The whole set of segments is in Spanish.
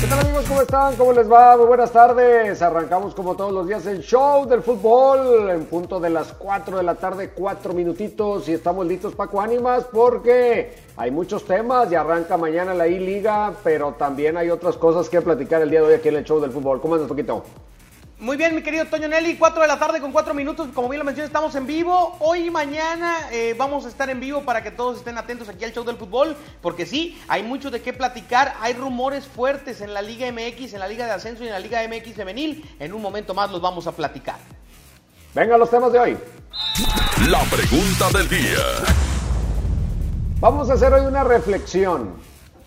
¿Qué tal amigos? ¿Cómo están? ¿Cómo les va? Muy buenas tardes. Arrancamos como todos los días el show del fútbol en punto de las 4 de la tarde, 4 minutitos y estamos listos Paco Ánimas porque hay muchos temas y arranca mañana la I-Liga, pero también hay otras cosas que platicar el día de hoy aquí en el show del fútbol. ¿Cómo andas, Poquito? Muy bien, mi querido Toño Nelly, 4 de la tarde con 4 minutos, como bien lo mencioné, estamos en vivo. Hoy y mañana eh, vamos a estar en vivo para que todos estén atentos aquí al show del fútbol, porque sí, hay mucho de qué platicar, hay rumores fuertes en la Liga MX, en la Liga de Ascenso y en la Liga MX femenil. En un momento más los vamos a platicar. Venga, los temas de hoy. La pregunta del día. Vamos a hacer hoy una reflexión.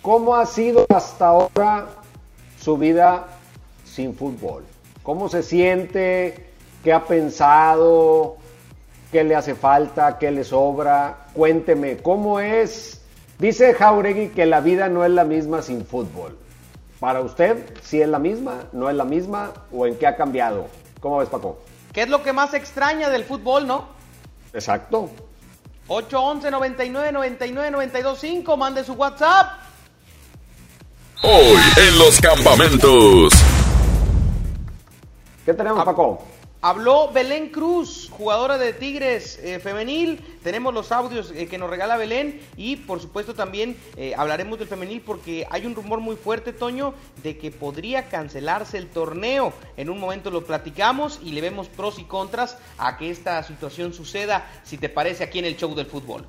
¿Cómo ha sido hasta ahora su vida sin fútbol? ¿Cómo se siente? ¿Qué ha pensado? ¿Qué le hace falta? ¿Qué le sobra? Cuénteme, ¿cómo es? Dice Jauregui que la vida no es la misma sin fútbol. Para usted, si es la misma, no es la misma o en qué ha cambiado. ¿Cómo ves, Paco? ¿Qué es lo que más extraña del fútbol, no? Exacto. 811 99 99 92 5, mande su WhatsApp. Hoy en los campamentos. ¿Qué tenemos, Paco? Habló Belén Cruz, jugadora de Tigres eh, femenil. Tenemos los audios eh, que nos regala Belén y por supuesto también eh, hablaremos del femenil porque hay un rumor muy fuerte, Toño, de que podría cancelarse el torneo. En un momento lo platicamos y le vemos pros y contras a que esta situación suceda, si te parece, aquí en el show del fútbol.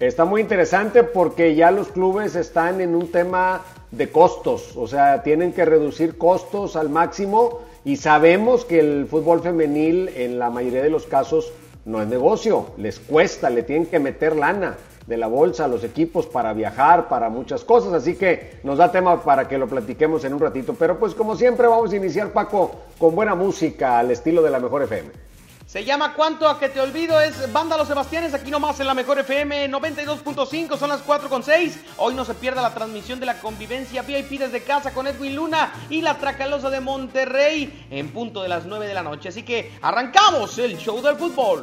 Está muy interesante porque ya los clubes están en un tema de costos, o sea, tienen que reducir costos al máximo y sabemos que el fútbol femenil en la mayoría de los casos no es negocio, les cuesta, le tienen que meter lana de la bolsa a los equipos para viajar, para muchas cosas, así que nos da tema para que lo platiquemos en un ratito, pero pues como siempre vamos a iniciar Paco con buena música al estilo de la mejor FM. Se llama Cuánto a que te olvido, es Banda Los Sebastianes, aquí nomás en la mejor FM 92.5, son las 4 con 6. Hoy no se pierda la transmisión de la convivencia VIP desde casa con Edwin Luna y la Tracalosa de Monterrey en punto de las 9 de la noche. Así que arrancamos el show del fútbol.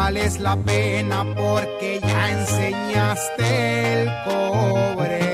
No vales la pena porque ya enseñaste el cobre.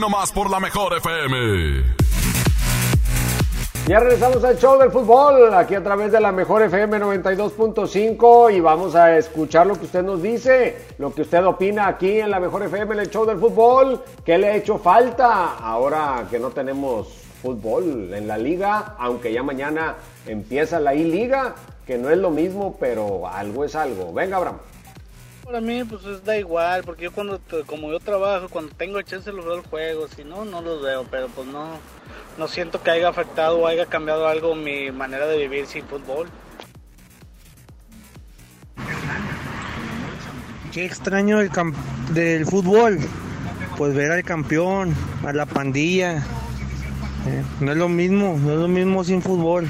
Nomás por la mejor FM. Ya regresamos al show del fútbol, aquí a través de la mejor FM 92.5 y vamos a escuchar lo que usted nos dice, lo que usted opina aquí en la mejor FM en el show del fútbol, qué le ha hecho falta ahora que no tenemos fútbol en la liga, aunque ya mañana empieza la I-Liga, que no es lo mismo, pero algo es algo. Venga, Abraham. Para mí, pues es da igual, porque yo cuando, como yo trabajo, cuando tengo chance los veo el juego, si no, no los veo, pero pues no, no siento que haya afectado o haya cambiado algo mi manera de vivir sin fútbol. Qué extraño el del fútbol, pues ver al campeón, a la pandilla, eh, no es lo mismo, no es lo mismo sin fútbol.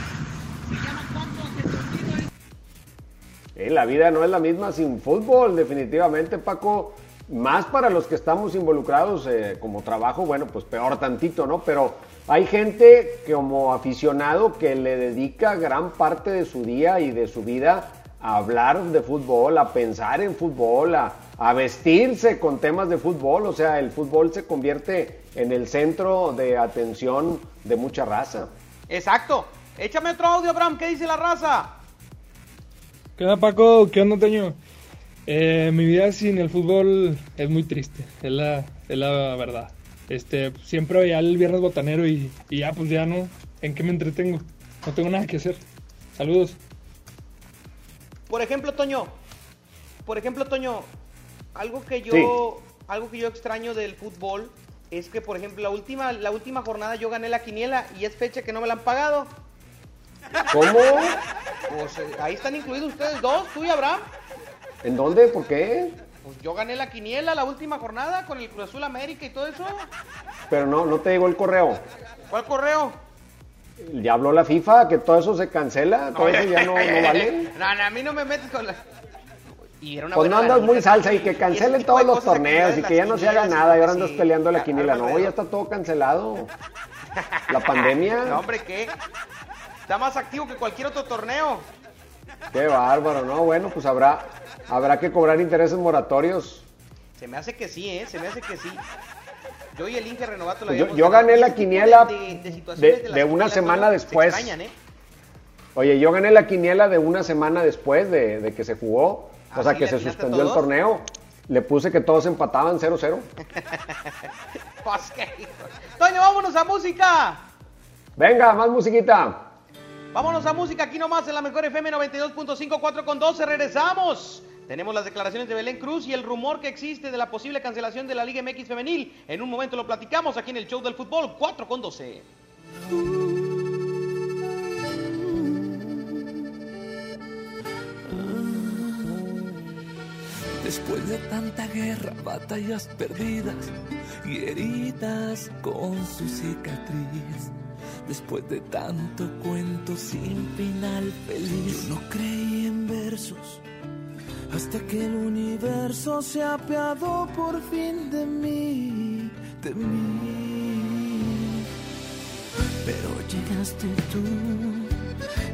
Eh, la vida no es la misma sin fútbol, definitivamente, Paco. Más para los que estamos involucrados eh, como trabajo, bueno, pues peor tantito, ¿no? Pero hay gente como aficionado que le dedica gran parte de su día y de su vida a hablar de fútbol, a pensar en fútbol, a, a vestirse con temas de fútbol. O sea, el fútbol se convierte en el centro de atención de mucha raza. Exacto. Échame otro audio, Abraham. ¿Qué dice la raza? ¿Qué onda Paco? ¿Qué onda Toño? Eh, mi vida sin el fútbol es muy triste, es la, es la verdad. Este, siempre veía el viernes botanero y, y ya pues ya no, ¿en qué me entretengo? No tengo nada que hacer. Saludos. Por ejemplo, Toño. Por ejemplo, Toño. Algo que yo, Sí. algo que yo extraño del fútbol es que, por ejemplo, la última, la última jornada yo gané la quiniela y es fecha que no me la han pagado. ¿Cómo? Pues eh, ahí están incluidos ustedes dos, tú y Abraham. ¿En dónde? ¿Por qué? Pues yo gané la quiniela la última jornada con el Cruz Azul América y todo eso. Pero no, no te llegó el correo. ¿Cuál correo? Ya habló la FIFA que todo eso se cancela, todo eso ya no, no vale. No, no, a mí no me metes con la... Y era una Pues no andas muy salsa y que cancelen todos los torneos y que ya no se haga nada y ahora andas sí, peleando la quiniela. No, ya está todo cancelado. La pandemia, No, hombre, ¿qué? Está más activo que cualquier otro torneo. qué bárbaro, ¿no? Bueno, pues habrá, habrá que cobrar intereses moratorios. Se me hace que sí, ¿eh? Se me hace que sí. Yo y el Inge Renovato la Pues yo- yo gané la quiniela de- una semana después. Se extrañan, ¿eh? Oye, yo gané la quiniela de una semana después de, que se jugó, o ¿Ah, sea sí? que ¿Le se suspendió el torneo. Le puse que todos empataban 0-0. Pues, ¿qué? Toño, vámonos a música. Venga, más musiquita. Vámonos a música aquí nomás en la mejor FM 92.5 4 con 12. Regresamos. Tenemos las declaraciones de Belén Cruz y el rumor que existe de la posible cancelación de la Liga MX femenil. En un momento lo platicamos aquí en el show del fútbol 4 con 12. Después de tanta guerra, batallas perdidas y heridas con su cicatriz. Después de tanto cuento sin final feliz. Yo no creí en versos hasta que el universo se apiadó por fin de mí, de mí. Pero llegaste tú,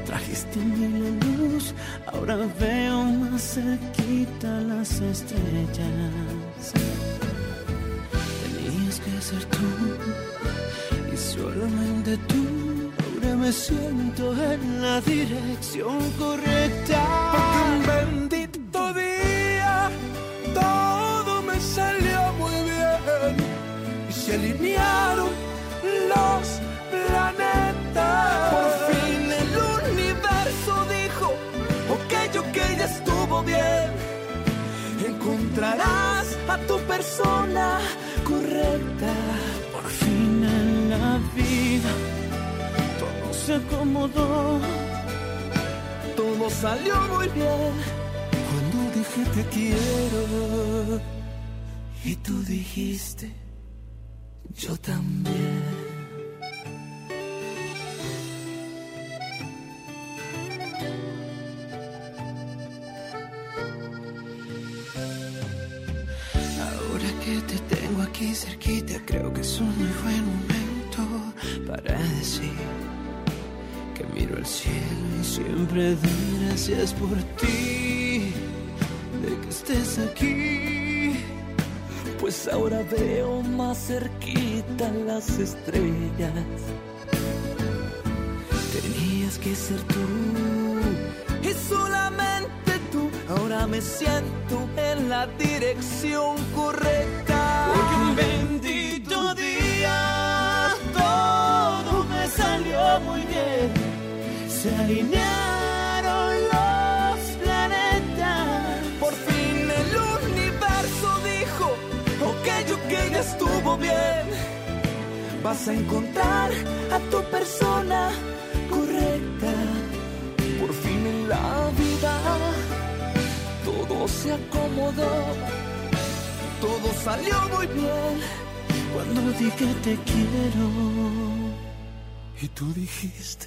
trajiste la luz, ahora veo más cerquita las estrellas. Tenías que ser tú, y solamente tú, ahora me siento en la dirección correcta. Porque un bendito día todo me salió muy bien y se alinearon los planetas. Por fin el universo dijo, ok, ok, ya estuvo bien. Encontrarás a tu persona correcta. Vida todo se acomodó. Todo salió muy bien cuando dije te quiero. Y tú dijiste, yo también. Cielo y siempre doy gracias por ti, de que estés aquí. Pues ahora veo más cerquita las estrellas. Tenías que ser tú y solamente tú. Ahora me siento en la dirección correcta. Porque un bendito día todo me salió muy bien. Se alinearon los planetas. Por fin el universo dijo, ok, ok, ya estuvo bien. Vas a encontrar a tu persona correcta. Por fin en la vida todo se acomodó. Todo salió muy bien Cuando dije te quiero. y tú dijiste,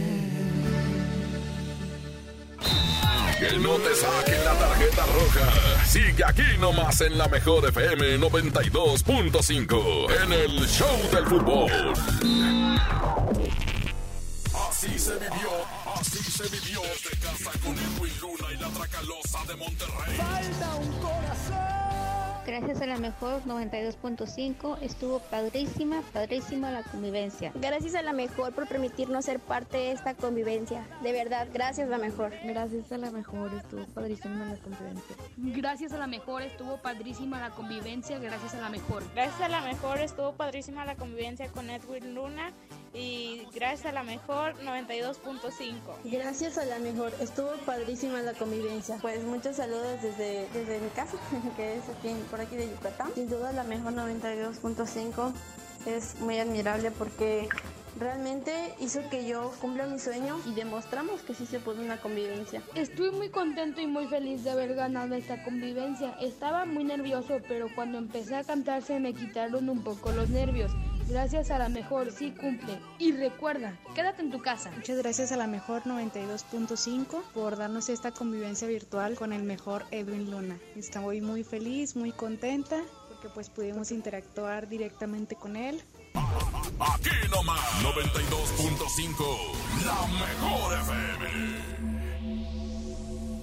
Que no te saquen la tarjeta roja. Sigue aquí nomás en la mejor FM 92.5 en el Show del Fútbol. Así se vivió, así se vivió de casa con Edwin Luna y la Tracalosa de Monterrey. Falta un corazón. Gracias a la mejor 92.5 estuvo padrísima, padrísima la convivencia. Gracias a la mejor por permitirnos ser parte de esta convivencia. De verdad, gracias la mejor. Gracias a la mejor estuvo padrísima la convivencia. Gracias a la mejor estuvo padrísima la convivencia, gracias a la mejor. Gracias a la mejor estuvo padrísima la convivencia con Edwin Luna y gracias a la mejor 92.5. Gracias a la mejor estuvo padrísima la convivencia. Pues muchos saludos desde, desde mi casa, que es aquí, por aquí de Yucatán. Sin duda la mejor 92.5 es muy admirable porque realmente hizo que yo cumpla mi sueño y demostramos que sí se puede una convivencia. Estoy muy contento y muy feliz de haber ganado esta convivencia. Estaba muy nervioso, pero cuando empecé a cantar se me quitaron un poco los nervios. Gracias a la mejor, sí cumple. Y recuerda, quédate en tu casa. Muchas gracias a la mejor 92.5 por darnos esta convivencia virtual con el mejor Edwin Luna. Estoy muy feliz, muy contenta porque pues pudimos interactuar directamente con él. Aquí nomás 92.5, la mejor FM.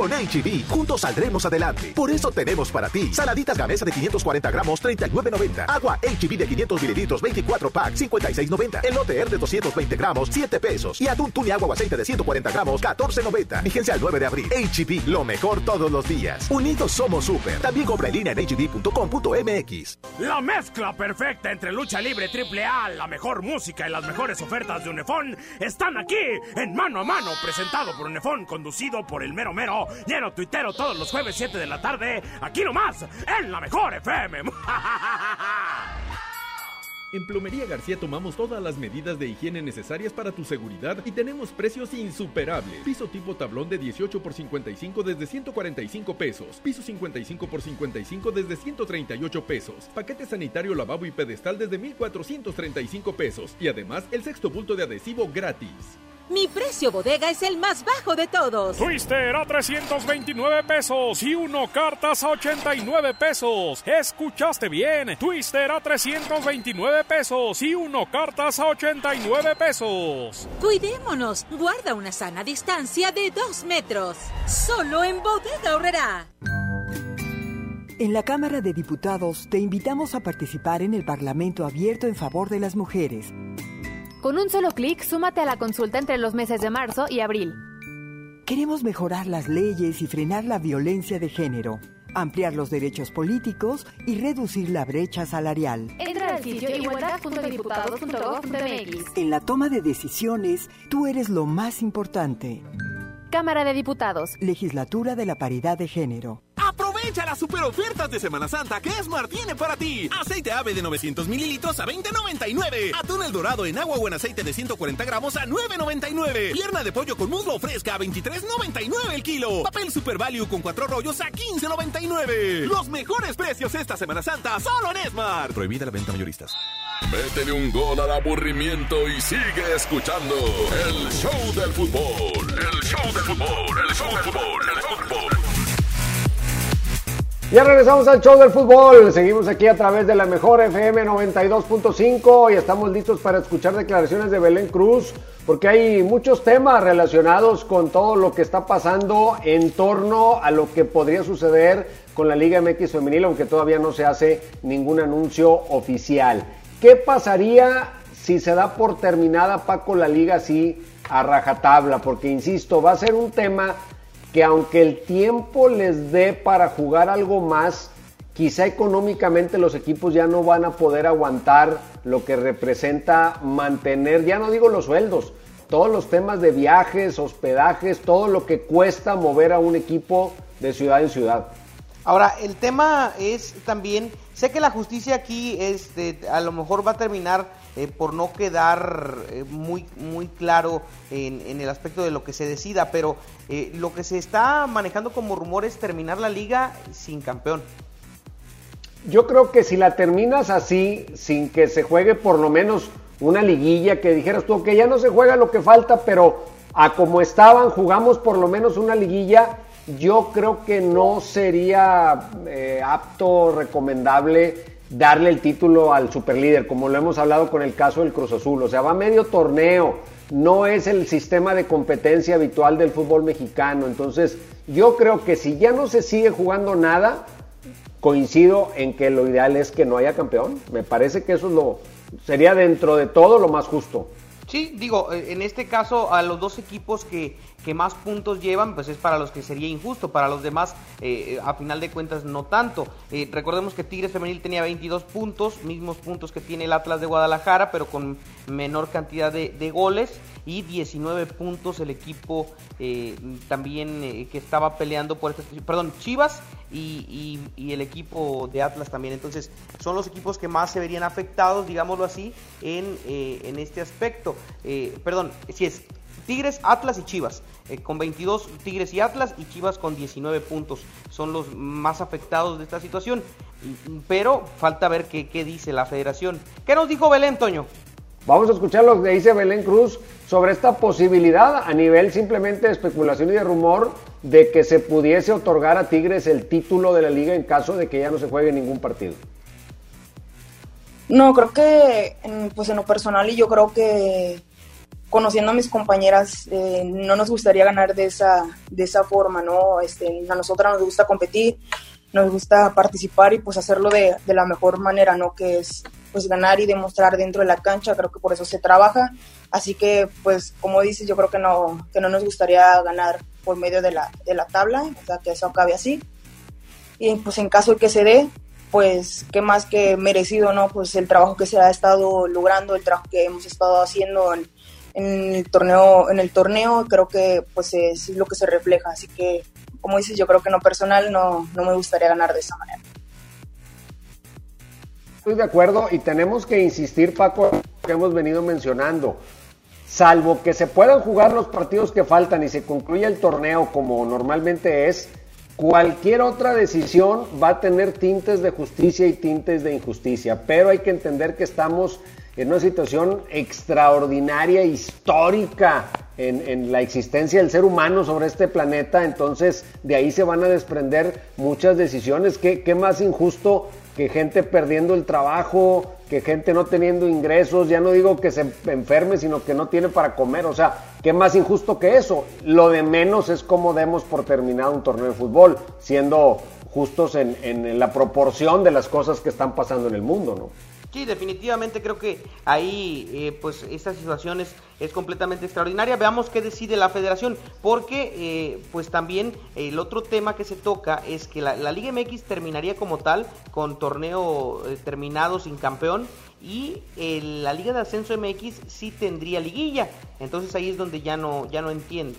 Con HB, juntos saldremos adelante. Por eso tenemos para ti saladitas gamesa de 540 gramos, 39.90. Agua HB de 500 mililitros, 24 pack, 56.90. Elote R de 220 gramos, 7 pesos. Y atún tuni agua o aceite de 140 gramos, 14.90. Vigencia al 9 de abril. HB, lo mejor todos los días. Unidos somos super. También compra en línea en hb.com.mx. La mezcla perfecta entre lucha libre triple A, la mejor música y las mejores ofertas de Unefón están aquí en Mano a Mano, presentado por Unefón, conducido por el mero mero, lleno tuitero todos los jueves 7 de la tarde, aquí nomás, en la mejor FM. En Plomería García tomamos todas las medidas de higiene necesarias para tu seguridad y tenemos precios insuperables. Piso tipo tablón de 18 por 55 desde 145 pesos. Piso 55 por 55 desde 138 pesos. Paquete sanitario lavabo y pedestal desde 1435 pesos. Y además el sexto bulto de adhesivo gratis. Mi precio bodega es el más bajo de todos. Twister a 329 pesos y uno cartas a 89 pesos. Escuchaste bien. Twister a 329 pesos y uno cartas a 89 pesos. Cuidémonos. Guarda una sana distancia de 2 metros. Solo en bodega horrera. En la Cámara de Diputados te invitamos a participar en el Parlamento abierto en favor de las mujeres. Con un solo clic, súmate a la consulta entre los meses de marzo y abril. Queremos mejorar las leyes y frenar la violencia de género, ampliar los derechos políticos y reducir la brecha salarial. Entra al sitio igualdad.diputados.gov.mx. En la toma de decisiones, tú eres lo más importante. Cámara de Diputados. Legislatura de la Paridad de Género. Aprovecha las super ofertas de Semana Santa que Smart tiene para ti. Aceite ave de 900 mililitros a 20.99. Atún el dorado en agua o en aceite de 140 gramos a 9.99. Pierna de pollo con muslo fresca a 23.99 el kilo. Papel Super Value con cuatro rollos a 15.99. Los mejores precios esta Semana Santa solo en Smart. Prohibida la venta mayoristas. Métele un gol al aburrimiento y sigue escuchando el show del fútbol. El show del fútbol, el show del fútbol, el fútbol. Ya regresamos al show del fútbol. Seguimos aquí a través de la mejor FM 92.5 y estamos listos para escuchar declaraciones de Belén Cruz porque hay muchos temas relacionados con todo lo que está pasando en torno a lo que podría suceder con la Liga MX femenil, aunque todavía no se hace ningún anuncio oficial. ¿Qué pasaría si se da por terminada Paco la liga así a rajatabla? Porque insisto, va a ser un tema que aunque el tiempo les dé para jugar algo más, quizá económicamente los equipos ya no van a poder aguantar lo que representa mantener, ya no digo los sueldos, todos los temas de viajes, hospedajes, todo lo que cuesta mover a un equipo de ciudad en ciudad. Ahora, el tema es también, sé que la justicia aquí este, a lo mejor va a terminar eh, por no quedar eh, muy, muy claro en, en, el aspecto de lo que se decida, pero eh, lo que se está manejando como rumor es terminar la liga sin campeón. Yo creo que si la terminas así, sin que se juegue por lo menos una liguilla, que dijeras tú, que ya no se juega lo que falta, pero a como estaban, jugamos por lo menos una liguilla, yo creo que no sería apto, recomendable darle el título al superlíder, como lo hemos hablado con el caso del Cruz Azul. O sea, va medio torneo, no es el sistema de competencia habitual del fútbol mexicano. Entonces, yo creo que si ya no se sigue jugando nada, coincido en que lo ideal es que no haya campeón. Me parece que eso es lo, sería dentro de todo lo más justo. Sí, digo, eh, en este caso a los dos equipos que, que más puntos llevan, pues es para los que sería injusto, para los demás, eh, a final de cuentas, no tanto. Eh, recordemos que Tigres Femenil tenía 22 puntos, mismos puntos que tiene el Atlas de Guadalajara, pero con menor cantidad de, de goles, y 19 puntos el equipo eh, también eh, que estaba peleando por este, perdón, Chivas y, y, el equipo de Atlas también. Entonces, son los equipos que más se verían afectados, digámoslo así, en, eh, en este aspecto. perdón, si es Tigres, Atlas y Chivas. Con 22 Tigres y Atlas y Chivas con 19 puntos. Son los más afectados de esta situación. Pero falta ver qué, qué dice la federación. ¿Qué nos dijo Belén, Toño? Vamos a escuchar lo que dice Belén Cruz sobre esta posibilidad a nivel simplemente de especulación y de rumor de que se pudiese otorgar a Tigres el título de la liga en caso de que ya no se juegue ningún partido. No, creo que pues en lo personal y yo creo que conociendo a mis compañeras, eh, no nos gustaría ganar de esa, de esa forma, ¿no? Este, a nosotras nos gusta competir, nos gusta participar y pues hacerlo de, de, la mejor manera, ¿no? Que es pues ganar y demostrar dentro de la cancha, creo que por eso se trabaja. Así que pues como dices, yo creo que no, que no nos gustaría ganar por medio de la, de la tabla, o sea, que eso acabe así. Y pues en caso de que se dé, pues qué más que merecido, ¿no? Pues el trabajo que se ha estado logrando, el trabajo que hemos estado haciendo en, en el torneo, en el torneo creo que pues es lo que se refleja, así que como dices, yo creo que en lo personal no, no me gustaría ganar de esa manera. Estoy de acuerdo y tenemos que insistir, Paco, que hemos venido mencionando. Salvo que se puedan jugar los partidos que faltan y se concluya el torneo como normalmente es, cualquier otra decisión va a tener tintes de justicia y tintes de injusticia. Pero hay que entender que estamos en una situación extraordinaria, histórica en, la existencia del ser humano sobre este planeta, entonces de ahí se van a desprender muchas decisiones. ¿Qué, qué más injusto que gente perdiendo el trabajo, que gente no teniendo ingresos, ya no digo que se enferme, sino que no tiene para comer, o sea, ¿qué más injusto que eso? Lo de menos es cómo demos por terminado un torneo de fútbol, siendo justos en, en la proporción de las cosas que están pasando en el mundo, ¿no? Sí, definitivamente creo que ahí, eh, pues, esta situación es, completamente extraordinaria. Veamos qué decide la federación, porque, eh, pues, también el otro tema que se toca es que la, Liga MX terminaría como tal, con torneo eh, terminado sin campeón, y la Liga de Ascenso MX sí tendría liguilla. Entonces ahí es donde ya no, ya no entiendo.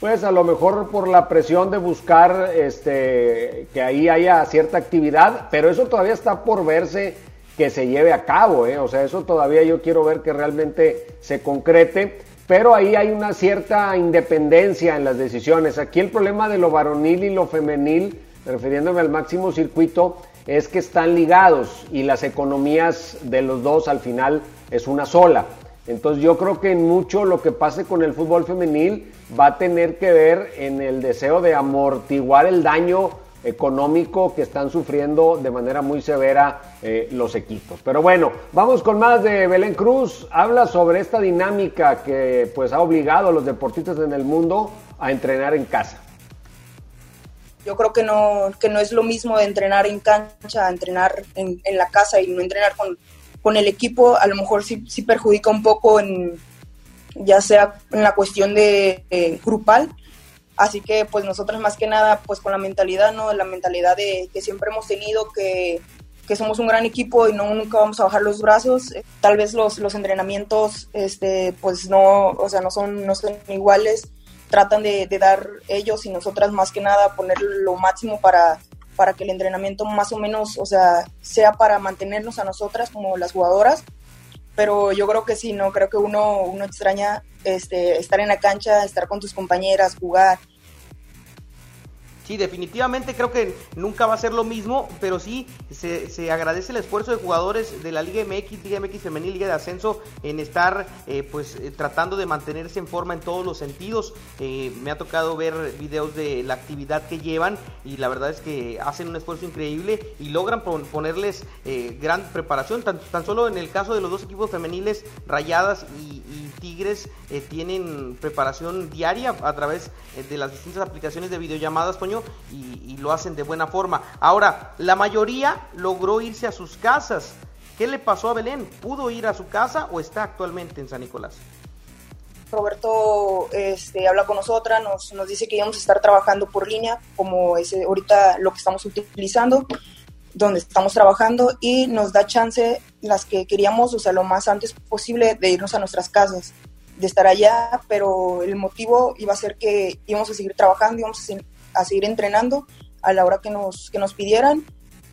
Pues a lo mejor por la presión de buscar este, que ahí haya cierta actividad, pero eso todavía está por verse que se lleve a cabo, ¿eh? o sea, eso todavía yo quiero ver que realmente se concrete, pero ahí hay una cierta independencia en las decisiones. Aquí el problema de lo varonil y lo femenil, refiriéndome al máximo circuito, es que están ligados y las economías de los dos al final es una sola. Entonces yo creo que mucho lo que pase con el fútbol femenil va a tener que ver en el deseo de amortiguar el daño económico que están sufriendo de manera muy severa eh, los equipos. Pero bueno, vamos con más de Belén Cruz. Habla sobre esta dinámica que pues ha obligado a los deportistas en el mundo a entrenar en casa. Yo creo que no, que no es lo mismo de entrenar en cancha entrenar en, en la casa y no entrenar con, con el equipo a lo mejor sí, sí perjudica un poco en ya sea en la cuestión de grupal. Así que pues nosotros más que nada pues con la mentalidad no la mentalidad de que siempre hemos tenido que, que somos un gran equipo y no nunca vamos a bajar los brazos. Tal vez los, los entrenamientos este pues no o sea no son no son iguales. Tratan de, de dar ellos y nosotras más que nada poner lo máximo para para que el entrenamiento más o menos, o sea, sea para mantenernos a nosotras como las jugadoras. Pero yo creo que sí, no, creo que uno, uno extraña este, estar en la cancha, estar con tus compañeras, jugar, Sí, definitivamente creo que nunca va a ser lo mismo, pero sí se, agradece el esfuerzo de jugadores de la Liga MX, Liga MX Femenil, Liga de Ascenso en estar eh, pues eh, tratando de mantenerse en forma en todos los sentidos. Eh, me ha tocado ver videos de la actividad que llevan y la verdad es que hacen un esfuerzo increíble y logran ponerles gran preparación, tan, solo en el caso de los dos equipos femeniles, Rayadas y, y Tigres, tienen preparación diaria a través de las distintas aplicaciones de videollamadas, Toño y, lo hacen de buena forma. Ahora, la mayoría logró irse a sus casas. ¿Qué le pasó a Belén? ¿Pudo ir a su casa o está actualmente en San Nicolás? Roberto este, habla con nosotras, nos, dice que íbamos a estar trabajando por línea, como es ahorita lo que estamos utilizando, donde estamos trabajando, y nos da chance las que queríamos, o sea, lo más antes posible, de irnos a nuestras casas, de estar allá, pero el motivo iba a ser que íbamos a seguir trabajando, íbamos a a seguir entrenando a la hora que nos, que nos pidieran.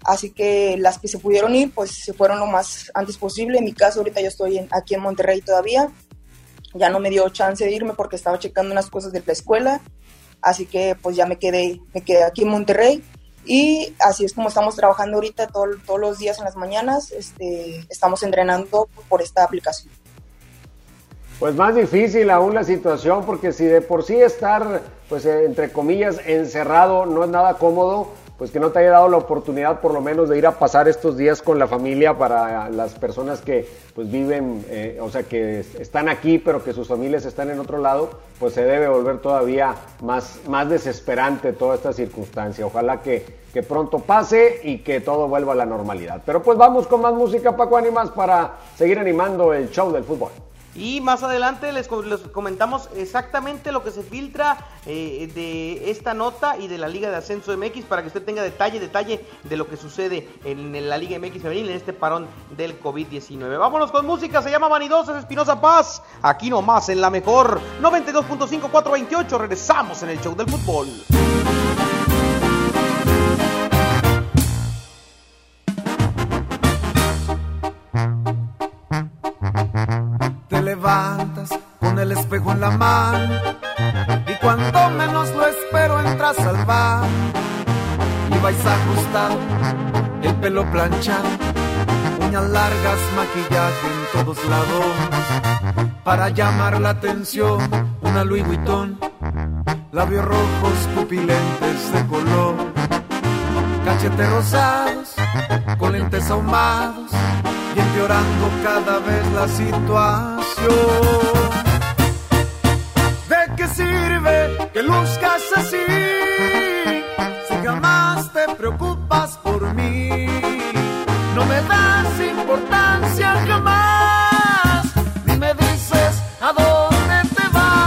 Así que las que se pudieron ir, pues se fueron lo más antes posible. En mi caso, ahorita yo estoy aquí en Monterrey todavía. Ya no me dio chance de irme porque estaba checando unas cosas de la escuela. Así que pues ya me quedé, me quedé aquí en Monterrey. Y así es como estamos trabajando ahorita todos los días en las mañanas. Este, estamos entrenando por esta aplicación. Pues más difícil aún la situación, porque si de por sí estar, pues entre comillas, encerrado no es nada cómodo, pues que no te haya dado la oportunidad por lo menos de ir a pasar estos días con la familia para las personas que pues viven, eh, o sea, que están aquí pero que sus familias están en otro lado, pues se debe volver todavía más, más desesperante toda esta circunstancia. Ojalá que, que pronto pase y que todo vuelva a la normalidad. Pero pues vamos con más música, Paco Animas, para seguir animando el show del fútbol. Y más adelante les, comentamos exactamente lo que se filtra eh, de esta nota y de la Liga de Ascenso MX para que usted tenga detalle, detalle de lo que sucede en, la Liga MX femenil en este parón del COVID-19. Vámonos con música, se llama Vanidosas Espinosa Paz, aquí nomás en la mejor 92.5428, regresamos en el show del fútbol. Con el espejo en la mano y cuando menos lo espero entras al bar y vais a ajustar el pelo planchado uñas largas, maquillaje en todos lados. Para llamar la atención, una Louis Vuitton, labios rojos, pupilentes de color, cachetes rosados, con lentes ahumados y empeorando cada vez la situación. ¿De qué sirve que luzcas así si jamás te preocupas por mí? No me das importancia jamás, ni me dices a dónde te vas.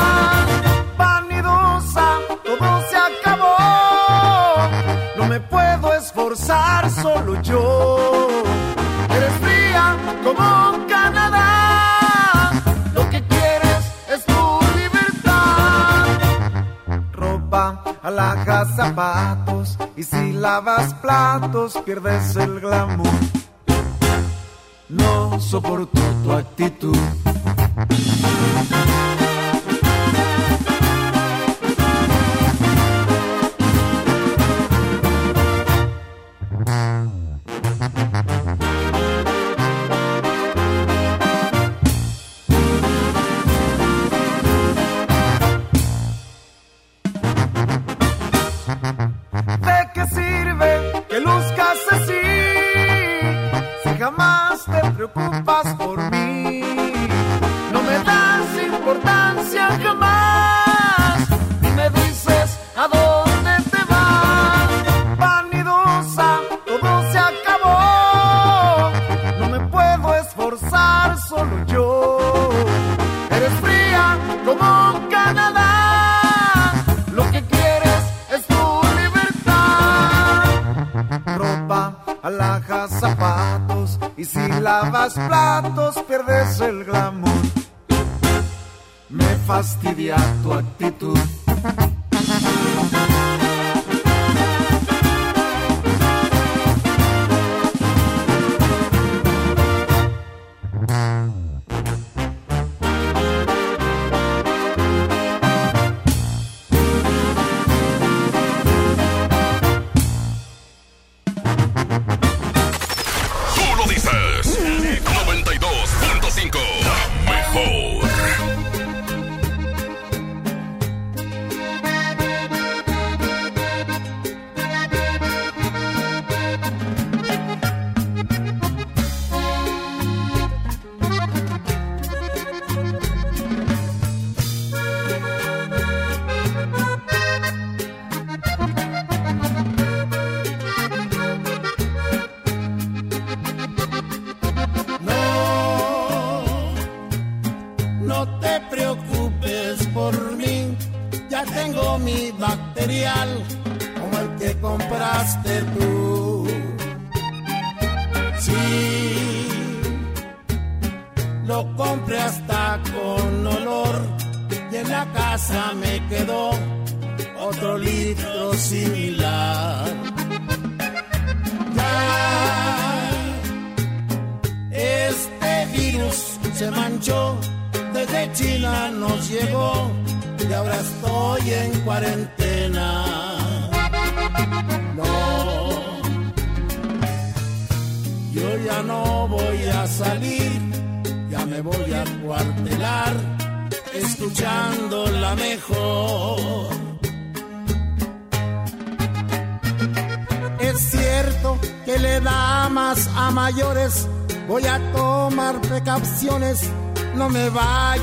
Como Canadá. Lo que quieres es tu libertad. Ropa, alhajas, zapatos. Y si lavas platos, pierdes el glamour. No soporto tu actitud. Material como el que compraste tú.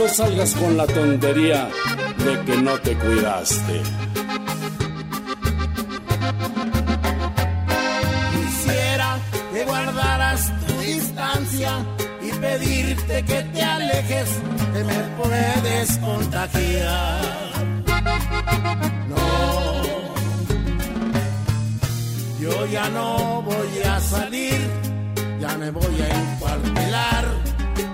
No salgas con la tontería de que no te cuidaste. Quisiera que guardaras tu distancia y pedirte que te alejes, que me puedes contagiar. No, yo ya no voy a salir, ya me voy a encuartelar,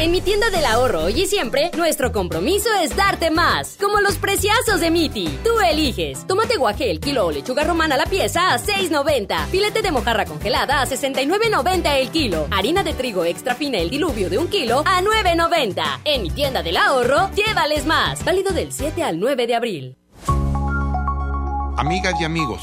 En mi tienda del ahorro hoy y siempre, nuestro compromiso es darte más. Como los preciazos de Miti. Tú eliges. Tomate guaje el kilo o lechuga romana la pieza a 6.90. Filete de mojarra congelada a 69.90 el kilo. Harina de trigo extra fina el diluvio de un kilo a 9.90. En mi tienda del ahorro, llévales más. Válido del 7 al 9 de abril. Amigas y amigos,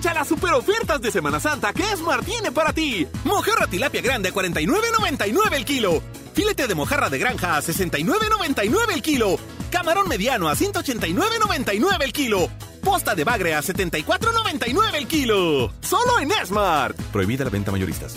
Aprovecha las super ofertas de Semana Santa que Esmar tiene para ti. Mojarra tilapia grande a 49.99 el kilo. Filete de mojarra de granja a 69.99 el kilo. Camarón mediano a 189.99 el kilo. Posta de bagre a 74.99 el kilo. Solo en Esmart. Prohibida la venta mayoristas.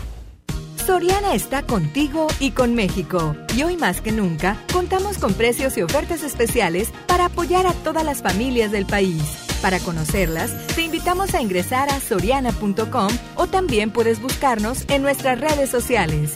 Soriana está contigo y con México. Y hoy más que nunca, contamos con precios y ofertas especiales para apoyar a todas las familias del país. Para conocerlas, te invitamos a ingresar a soriana.com o también puedes buscarnos en nuestras redes sociales.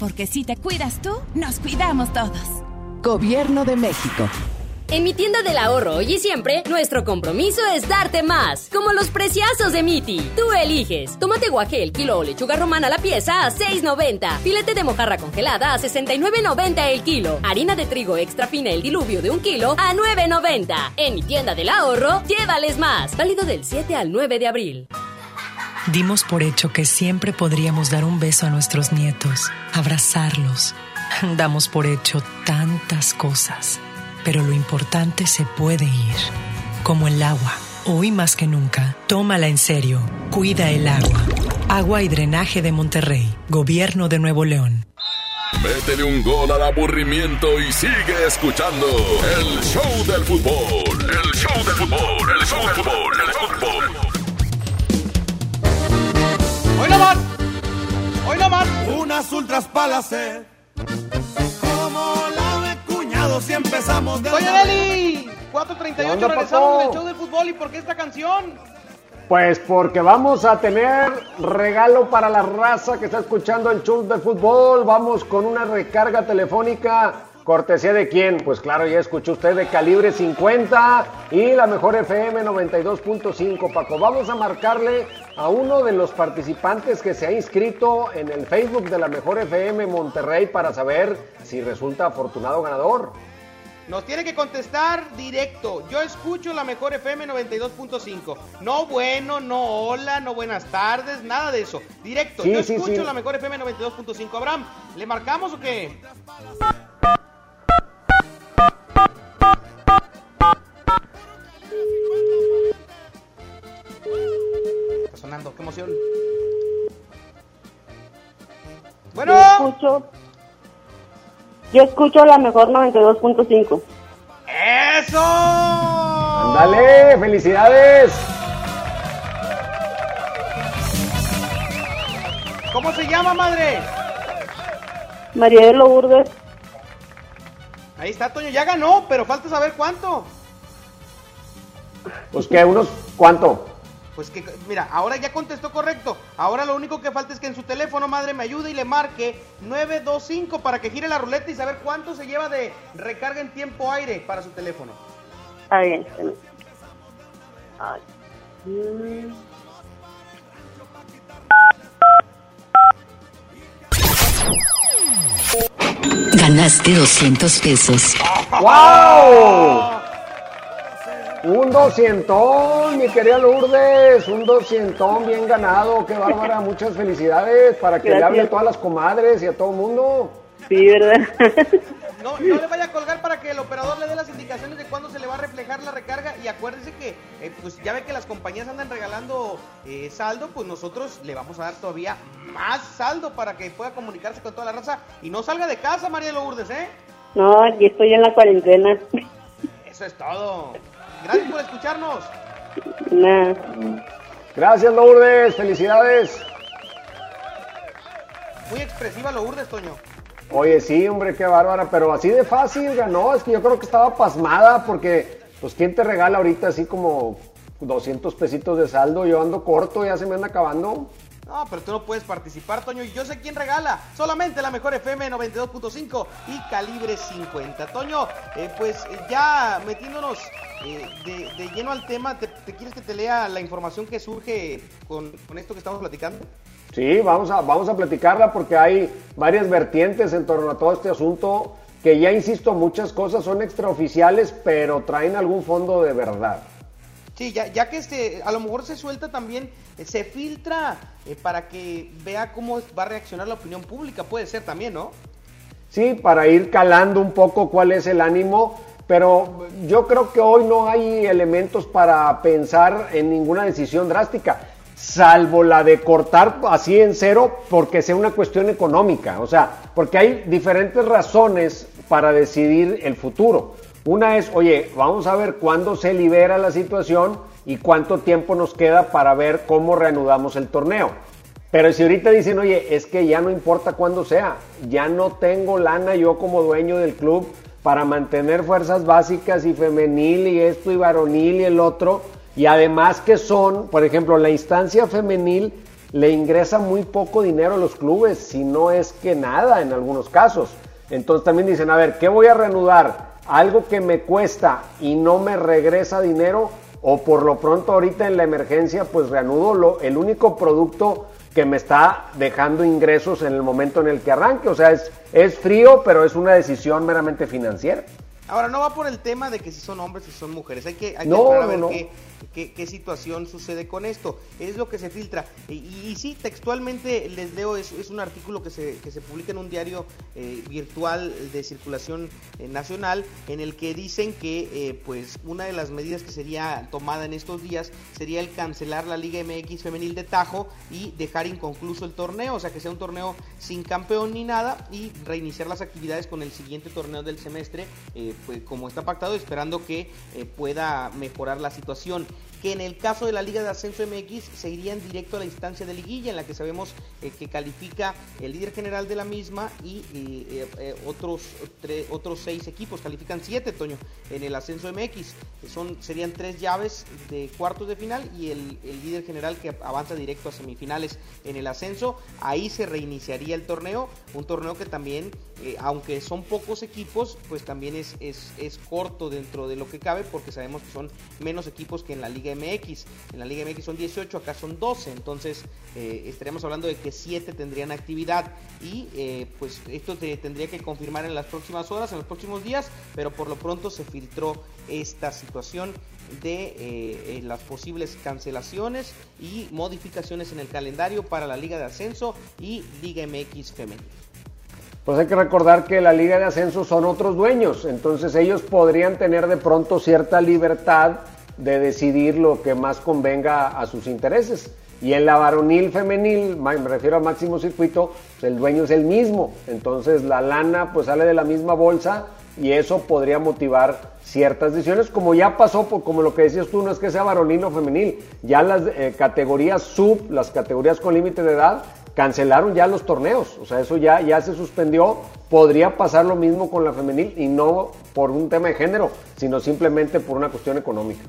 Porque si te cuidas tú, nos cuidamos todos. Gobierno de México. En mi tienda del ahorro hoy y siempre, nuestro compromiso es darte más. Como los preciazos de Miti. Tú eliges. Tomate guaje el kilo o lechuga romana la pieza a 6.90. Filete de mojarra congelada a 69.90 el kilo. Harina de trigo extra fina el diluvio de un kilo a 9.90. En mi tienda del ahorro, llévales más. Válido del 7 al 9 de abril. Dimos por hecho que siempre podríamos dar un beso a nuestros nietos, abrazarlos. Damos por hecho tantas cosas, pero lo importante se puede ir, como el agua. Hoy más que nunca, tómala en serio, cuida el agua. Agua y Drenaje de Monterrey, Gobierno de Nuevo León. Métele un gol al aburrimiento y sigue escuchando el show del fútbol. El show del fútbol, el show del fútbol, el fútbol. Hoy no más. Hoy no más. Unas ultras palace. Como la de cuñado si empezamos de Doña Deli, 4.38 onda, regresamos del show del fútbol. ¿Y por qué esta canción? Pues porque vamos a tener regalo para la raza que está escuchando el show del fútbol. Vamos con una recarga telefónica. ¿Cortesía de quién? Pues claro, ya escuchó usted de calibre 50 y la mejor FM 92.5, Paco. Vamos a marcarle a uno de los participantes que se ha inscrito en el Facebook de la mejor FM Monterrey para saber si resulta afortunado ganador. Nos tiene que contestar directo. Yo escucho la mejor FM 92.5. No bueno, no hola, no buenas tardes, nada de eso. Directo. Sí, Yo sí, escucho sí. la mejor FM 92.5. Abraham, ¿le marcamos o qué? Sonando, qué emoción. Bueno. Yo escucho, yo escucho la mejor 92.5. ¡Eso! ¡Ándale! ¡Felicidades! ¿Cómo se llama, madre? María de Lourdes, Ahí está, Toño, ya ganó, pero falta saber cuánto. Pues que unos, ¿cuánto? Pues que, mira, ahora ya contestó correcto. Ahora lo único que falta es que en su teléfono, madre, me ayude y le marque 925 para que gire la ruleta y saber cuánto se lleva de recarga en tiempo aire para su teléfono. está bien. Ay. Mm. Ganaste 200 pesos. ¡Wow! Un doscientón, mi querida Lourdes, un doscientón bien ganado, qué bárbara, muchas felicidades para que le hable a todas las comadres y a todo el mundo. Sí, ¿verdad? No, no le vaya a colgar para que el operador le dé las indicaciones de cuándo se le va a reflejar la recarga y acuérdese que, eh, pues ya ve que las compañías andan regalando eh, saldo, pues nosotros le vamos a dar todavía más saldo para que pueda comunicarse con toda la raza y no salga de casa, María Lourdes, ¿eh? No, aquí estoy en la cuarentena. Eso es todo. Gracias por escucharnos. Nada. Gracias Lourdes, felicidades. Muy expresiva Lourdes, Toño. Oye, sí, hombre, qué bárbara, pero así de fácil ganó, es que yo creo que estaba pasmada porque, pues, ¿quién te regala ahorita así como 200 pesitos de saldo? Yo ando corto, ya se me anda acabando. No, pero tú no puedes participar, Toño, y yo sé quién regala. Solamente la mejor FM 92.5 y calibre 50. Toño, eh, pues eh, ya metiéndonos eh, de, lleno al tema, ¿te, te quieres que te lea la información que surge con, con esto que estamos platicando? Sí, vamos a, vamos a platicarla porque hay varias vertientes en torno a todo este asunto que ya insisto, muchas cosas son extraoficiales, pero traen algún fondo de verdad. Sí, ya, ya que este, a lo mejor se suelta también, eh, se filtra eh, para que vea cómo va a reaccionar la opinión pública, puede ser también, ¿no? Sí, para ir calando un poco cuál es el ánimo, pero yo creo que hoy no hay elementos para pensar en ninguna decisión drástica, salvo la de cortar así en cero porque sea una cuestión económica, o sea, porque hay diferentes razones para decidir el futuro. Una es, oye, vamos a ver cuándo se libera la situación y cuánto tiempo nos queda para ver cómo reanudamos el torneo. Pero si ahorita dicen, oye, es que ya no importa cuándo sea, ya no tengo lana yo como dueño del club para mantener fuerzas básicas y femenil y esto y varonil y el otro, y además que son, por ejemplo, la instancia femenil le ingresa muy poco dinero a los clubes, si no es que nada en algunos casos. Entonces también dicen, a ver, ¿qué voy a reanudar? ¿Algo que me cuesta y no me regresa dinero? O por lo pronto ahorita en la emergencia, pues reanudo lo, el único producto que me está dejando ingresos en el momento en el que arranque. O sea, es, es frío, pero es una decisión meramente financiera. Ahora, no va por el tema de que si son hombres, si son mujeres. Hay que, hay que No, esperar a no, ver no. qué, qué- situación sucede con esto. Es lo que se filtra. Y, sí, textualmente les leo, es, un artículo que se, que se publica en un diario eh, virtual de circulación eh, nacional, en el que dicen que eh, pues una de las medidas que sería tomada en estos días sería el cancelar la Liga MX femenil de Tajo y dejar inconcluso el torneo, o sea que sea un torneo sin campeón ni nada y reiniciar las actividades con el siguiente torneo del semestre, pues como está pactado, esperando que pueda mejorar la situación. Que en el caso de la Liga de Ascenso MX se irían directo a la instancia de liguilla, en la que sabemos eh, que califica el líder general de la misma y eh, eh, otros, tre- otros seis equipos, califican siete, Toño, en el Ascenso MX. Son, serían tres llaves de cuartos de final y el, el líder general que avanza directo a semifinales en el ascenso. Ahí se reiniciaría el torneo, un torneo que también, eh, aunque son pocos equipos, pues también es, es, es corto dentro de lo que cabe, porque sabemos que son menos equipos que en la Liga MX. En la Liga MX son 18, acá son 12, entonces eh, estaríamos hablando de que 7 tendrían actividad y eh, pues esto te tendría que confirmar en las próximas horas, en los próximos días, pero por lo pronto se filtró esta situación de eh, las posibles cancelaciones y modificaciones en el calendario para la Liga de Ascenso y Liga MX femenil. Pues hay que recordar que la Liga de Ascenso son otros dueños, entonces ellos podrían tener de pronto cierta libertad de decidir lo que más convenga a sus intereses. Y en la varonil femenil, me refiero a máximo circuito, pues el dueño es el mismo. Entonces la lana pues sale de la misma bolsa y eso podría motivar ciertas decisiones, como ya pasó, como lo que decías tú, no es que sea varonil o femenil, ya las eh, categorías sub, las categorías con límite de edad, cancelaron ya los torneos, o sea, eso ya, ya se suspendió, podría pasar lo mismo con la femenil y no por un tema de género, sino simplemente por una cuestión económica.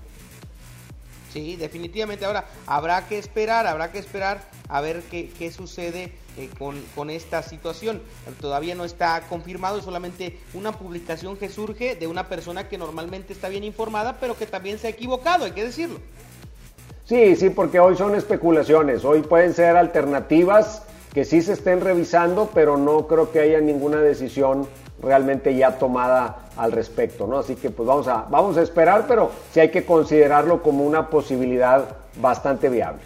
Sí, definitivamente. Ahora, habrá que esperar, habrá que esperar a ver qué, qué sucede eh, con, con, esta situación. Todavía no está confirmado, es solamente una publicación que surge de una persona que normalmente está bien informada, pero que también se ha equivocado, hay que decirlo. Sí, sí, porque hoy son especulaciones, hoy pueden ser alternativas que sí se estén revisando, pero no creo que haya ninguna decisión realmente ya tomada al respecto, ¿no? Así que pues vamos a, vamos a esperar, pero sí hay que considerarlo como una posibilidad bastante viable.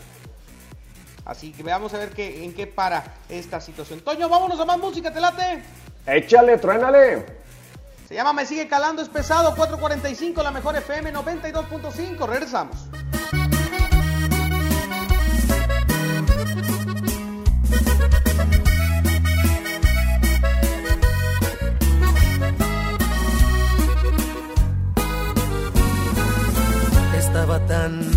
Así que veamos a ver qué, en qué para esta situación. Toño, vámonos a más música, te late. Échale, truénale. Se llama Me sigue calando, es pesado, 445, la mejor FM 92.5. Regresamos.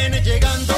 Viene llegando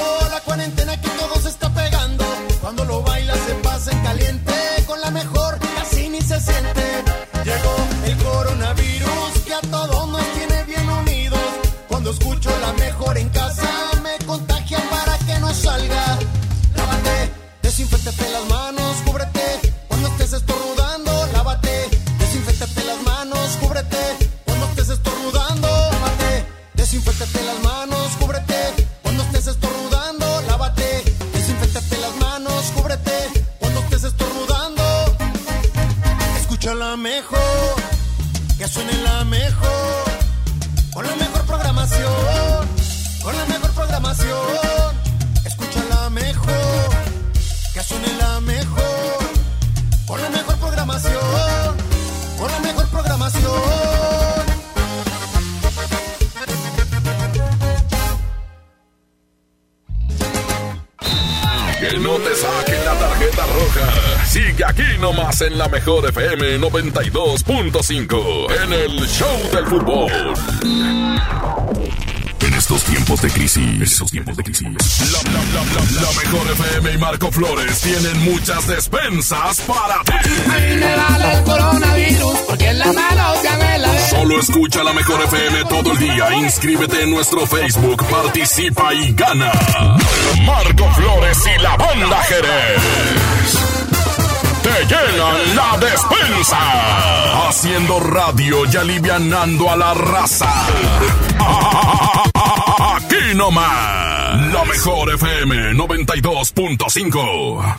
en la mejor FM 92.5 en el Show del Fútbol. En estos tiempos de crisis, en estos tiempos de crisis, la, la, la, la, la mejor FM y Marco Flores tienen muchas despensas para ti. A mí me vale el coronavirus porque en la Solo escucha la mejor FM todo el día. Inscríbete en nuestro Facebook, participa y gana. Marco Flores y la banda Jerez. Llenan la despensa. Haciendo radio y alivianando a la raza. Aquí nomás. La mejor FM 92.5.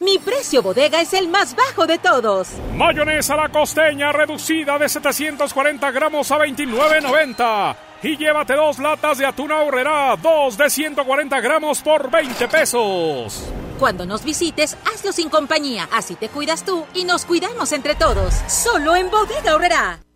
Mi precio bodega es el más bajo de todos. Mayonesa la costeña reducida de 740 gramos a 29.90. Y llévate dos latas de atún ahorrera, dos de 140 gramos por 20 pesos. Cuando nos visites, hazlo sin compañía. Así te cuidas tú y nos cuidamos entre todos. Solo en Bodega Horrera.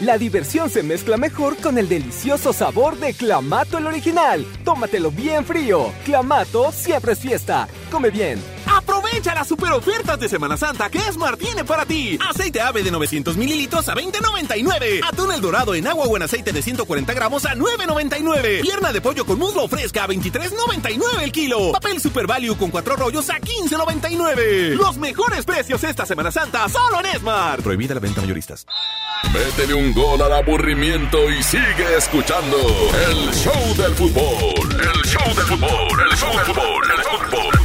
La diversión se mezcla mejor con el delicioso sabor de Clamato el original. Tómatelo bien frío. Clamato siempre es fiesta. Come bien. Aprovecha las super ofertas de Semana Santa que Esmar tiene para ti. Aceite ave de 900 mililitros a 20.99. Atún el dorado en agua o en aceite de 140 gramos a 9.99. Pierna de pollo con muslo fresca a 23.99 el kilo. Papel Super Value con cuatro rollos a 15.99. Los mejores precios esta Semana Santa solo en Esmar. Prohibida la venta mayoristas. Métele un gol al aburrimiento y sigue escuchando el show del fútbol. El show del fútbol. El show del fútbol. El fútbol.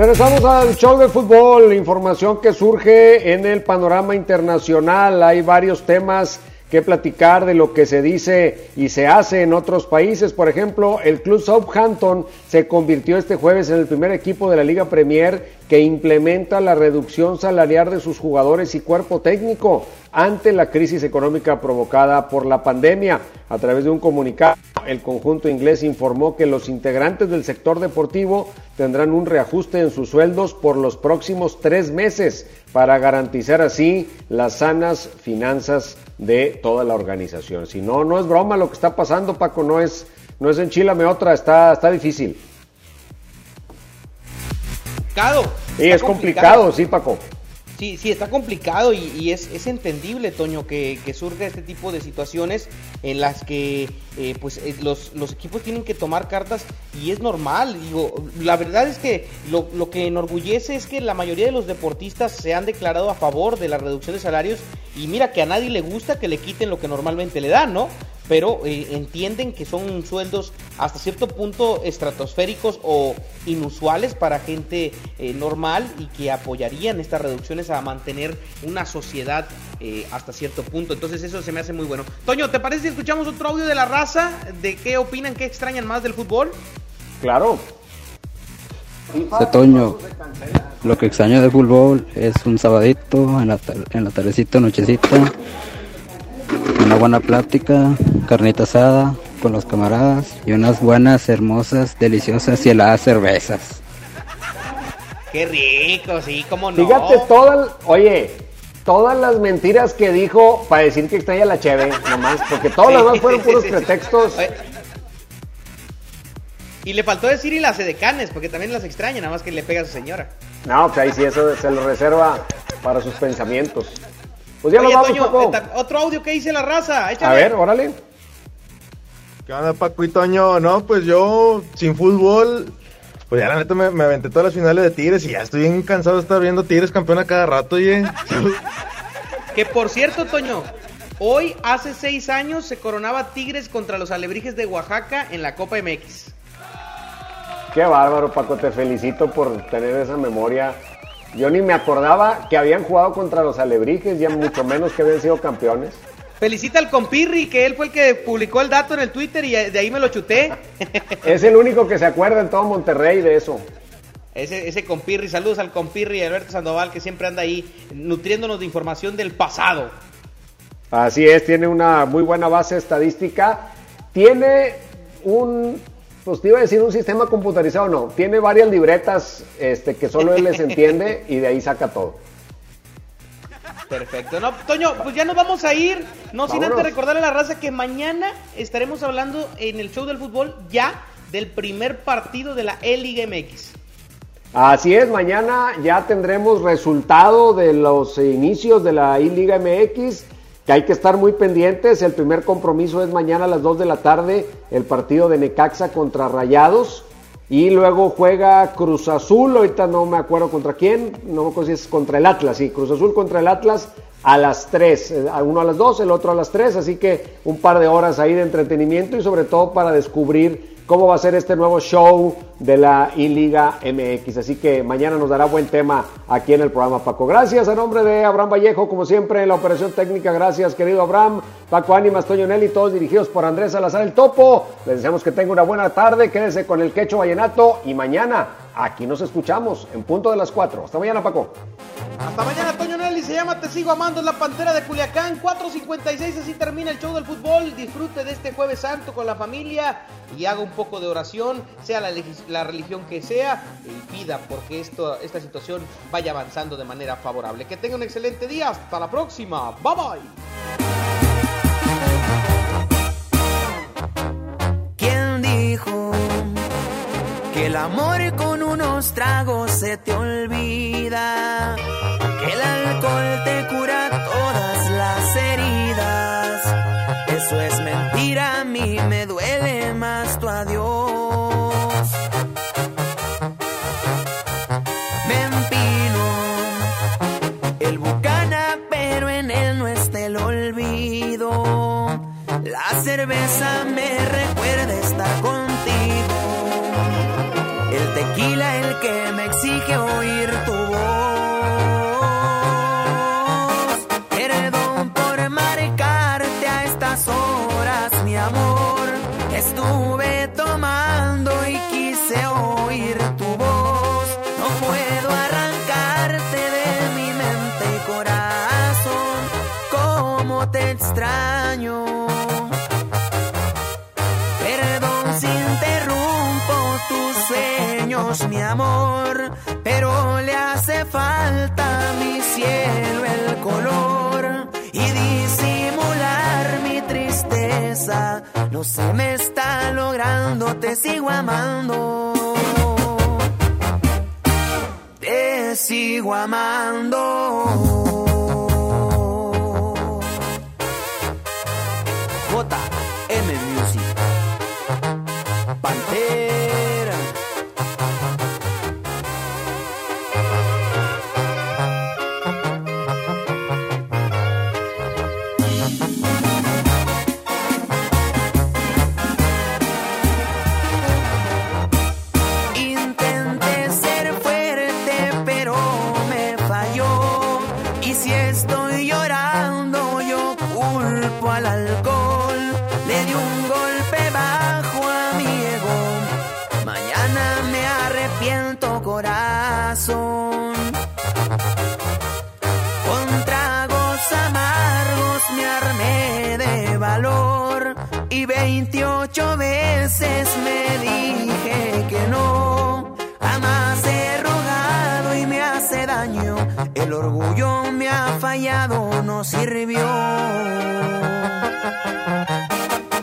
Regresamos al show del fútbol, información que surge en el panorama internacional. Hay varios temas que platicar de lo que se dice y se hace en otros países. Por ejemplo, el club Southampton se convirtió este jueves en el primer equipo de la Liga Premier que implementa la reducción salarial de sus jugadores y cuerpo técnico ante la crisis económica provocada por la pandemia. A través de un comunicado, el conjunto inglés informó que los integrantes del sector deportivo tendrán un reajuste en sus sueldos por los próximos tres meses para garantizar así las sanas finanzas de toda la organización. Si no, no es broma lo que está pasando, Paco, no es, no es enchilame otra, está, está difícil. Complicado. Sí, es complicado, sí, Paco. Sí, sí, está complicado y, y es, es, entendible, Toño, que, que, surge este tipo de situaciones en las que eh, pues eh, los, los, equipos tienen que tomar cartas y es normal. Digo, la verdad es que lo, lo, que enorgullece es que la mayoría de los deportistas se han declarado a favor de la reducción de salarios y mira que a nadie le gusta que le quiten lo que normalmente le dan, ¿no? Pero eh, entienden que son sueldos hasta cierto punto estratosféricos o inusuales para gente eh, normal y que apoyarían estas reducciones a mantener una sociedad eh, hasta cierto punto. Entonces eso se me hace muy bueno. Toño, ¿te parece si escuchamos otro audio de la raza? ¿De qué opinan, qué extrañan más del fútbol? Claro. Toño, lo que extraño del fútbol es un sabadito en la, en la tardecita, nochecita una buena plática, carnita asada con los camaradas y unas buenas, hermosas, deliciosas y heladas cervezas. Qué rico, sí, cómo no. Fíjate todas, oye, todas las mentiras que dijo para decir que extraña la cheve, nomás, porque todos los demás fueron puros pretextos. Y le faltó decir y las edecanes, porque también las extraña, nada más que le pega a su señora. No, pues ahí sí, eso se lo reserva para sus pensamientos. Pues ya Oye, vamos, Toño, otro audio que dice la raza. Échale. A ver, órale. ¿Qué onda, Paco y Toño? No, pues yo, sin fútbol, pues ya la neta me, me, aventé todas las finales de Tigres y ya estoy bien cansado de estar viendo Tigres campeón a cada rato, oye. que por cierto, Toño, hoy hace seis años se coronaba Tigres contra los Alebrijes de Oaxaca en la Copa MX. Qué bárbaro, Paco, te felicito por tener esa memoria yo ni me acordaba que habían jugado contra los Alebrijes, ya mucho menos que habían sido campeones. Felicita al compirri, que él fue el que publicó el dato en el Twitter y de ahí me lo chuté. Es el único que se acuerda en todo Monterrey de eso. Ese, ese compirri, saludos al compirri Alberto Sandoval, que siempre anda ahí nutriéndonos de información del pasado. Así es, tiene una muy buena base estadística. Tiene un pues te iba a decir un sistema computarizado, no. Tiene varias libretas este, que solo él les entiende y de ahí saca todo. Perfecto. No, Toño, pues ya nos vamos a ir. No sin antes recordarle a la raza que mañana estaremos hablando en el show del fútbol ya del primer partido de la E-Liga MX. Así es, mañana ya tendremos resultado de los inicios de la E-Liga MX hay que estar muy pendientes. El primer compromiso es mañana a las 2 de la tarde, el partido de Necaxa contra Rayados. Y luego juega Cruz Azul, ahorita no me acuerdo contra quién, no me acuerdo si es contra el Atlas, sí, Cruz Azul contra el Atlas a las 3, eh, uno a las 2, el otro a las 3, así que un par de horas ahí de entretenimiento y sobre todo para descubrir cómo va a ser este nuevo show de la I-Liga MX. Así que mañana nos dará buen tema aquí en el programa, Paco. Gracias a nombre de Abraham Vallejo, como siempre, en la operación técnica. Gracias, querido Abraham, Paco Ánimas, Toño Nelly, todos dirigidos por Andrés Salazar el Topo. Les deseamos que tenga una buena tarde. Quédese con el Quecho Vallenato y mañana aquí nos escuchamos en punto de las 4. Hasta mañana, Paco. Hasta mañana, Toño Nelly. Se llama Te Sigo Amando en la Pantera de Culiacán. 4.56, así termina el show del fútbol. Disfrute de este Jueves Santo con la familia y haga un poco de oración, sea la, religión que sea, y pida porque esta situación vaya avanzando de manera favorable. Que tenga un excelente día. Hasta la próxima. Bye bye. Que el amor con unos tragos se te olvida? Que el alcohol te cura se me está logrando, te sigo amando. Te sigo amando. El orgullo me ha fallado, no sirvió.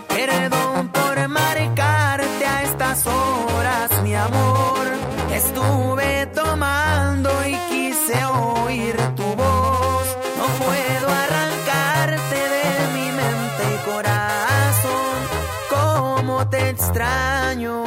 Perdón por marcarte a estas horas, mi amor. Estuve tomando y quise oír tu voz. No puedo arrancarte de mi mente y corazón. Cómo te extraño.